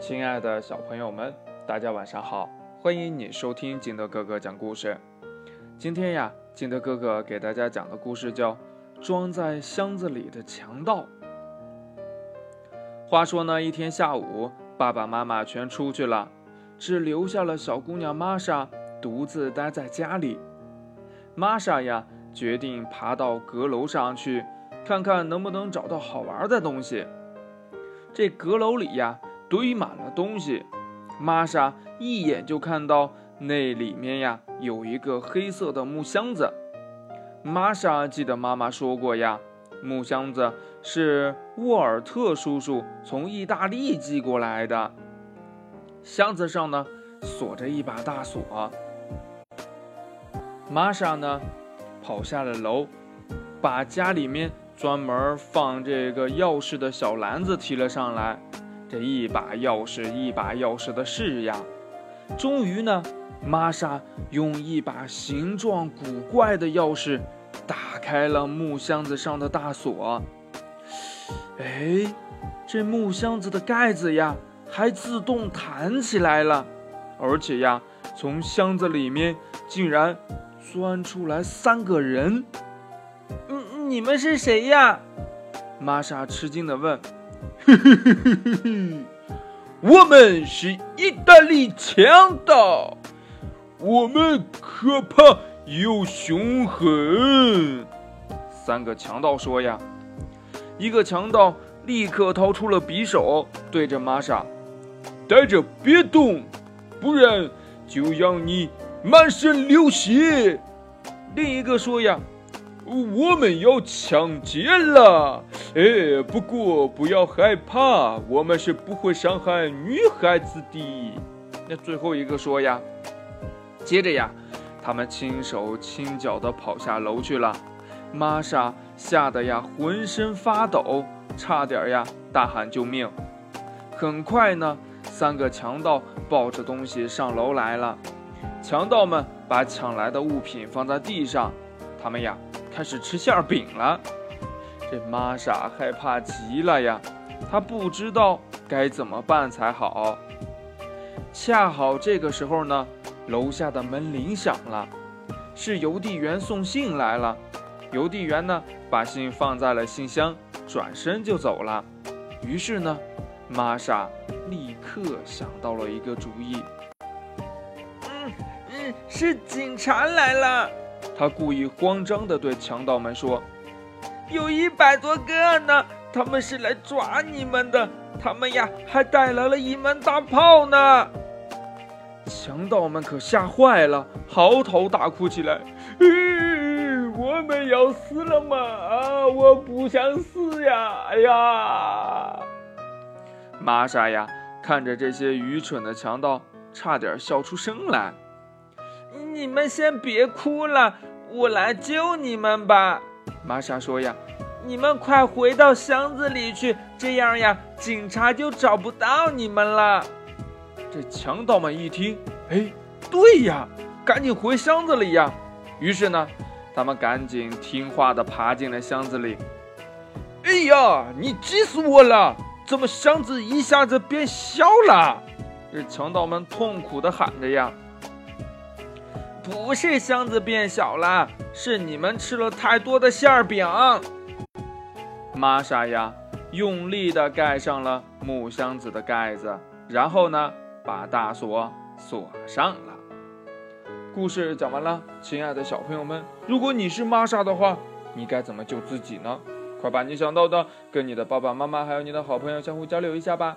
亲爱的小朋友们，大家晚上好！欢迎你收听金德哥哥讲故事。今天呀，金德哥哥给大家讲的故事叫《装在箱子里的强盗》。话说呢，一天下午，爸爸妈妈全出去了，只留下了小姑娘玛莎独自待在家里。玛莎呀，决定爬到阁楼上去，看看能不能找到好玩的东西。这阁楼里呀。堆满了东西，玛莎一眼就看到那里面呀有一个黑色的木箱子。玛莎记得妈妈说过呀，木箱子是沃尔特叔叔从意大利寄过来的。箱子上呢锁着一把大锁。玛莎呢跑下了楼，把家里面专门放这个钥匙的小篮子提了上来。这一把钥匙一把钥匙的试呀，终于呢，玛莎用一把形状古怪的钥匙打开了木箱子上的大锁。哎，这木箱子的盖子呀，还自动弹起来了，而且呀，从箱子里面竟然钻出来三个人。嗯，你们是谁呀？玛莎吃惊地问。嘿嘿嘿嘿嘿嘿，我们是意大利强盗，我们可怕又凶狠。三个强盗说呀，一个强盗立刻掏出了匕首，对着玛莎，待着别动，不然就让你满身流血。另一个说呀。我们要抢劫了，哎，不过不要害怕，我们是不会伤害女孩子的。那最后一个说呀，接着呀，他们轻手轻脚地跑下楼去了。玛莎吓得呀浑身发抖，差点呀大喊救命。很快呢，三个强盗抱着东西上楼来了。强盗们把抢来的物品放在地上，他们呀。开始吃馅饼了，这玛莎害怕极了呀，她不知道该怎么办才好。恰好这个时候呢，楼下的门铃响了，是邮递员送信来了。邮递员呢，把信放在了信箱，转身就走了。于是呢，玛莎立刻想到了一个主意。嗯嗯，是警察来了。他故意慌张地对强盗们说：“有一百多个呢，他们是来抓你们的。他们呀，还带来了一门大炮呢。”强盗们可吓坏了，嚎啕大哭起来：“我们要死了吗？啊，我不想死呀！哎呀！”玛莎呀，看着这些愚蠢的强盗，差点笑出声来。你们先别哭了，我来救你们吧。玛莎说呀：“你们快回到箱子里去，这样呀，警察就找不到你们了。”这强盗们一听，哎，对呀，赶紧回箱子里呀。于是呢，他们赶紧听话的爬进了箱子里。哎呀，你急死我了！怎么箱子一下子变小了？这强盗们痛苦的喊着呀。不是箱子变小了，是你们吃了太多的馅饼。玛莎呀，用力地盖上了木箱子的盖子，然后呢，把大锁锁上了。故事讲完了，亲爱的小朋友们，如果你是玛莎的话，你该怎么救自己呢？快把你想到的跟你的爸爸妈妈还有你的好朋友相互交流一下吧。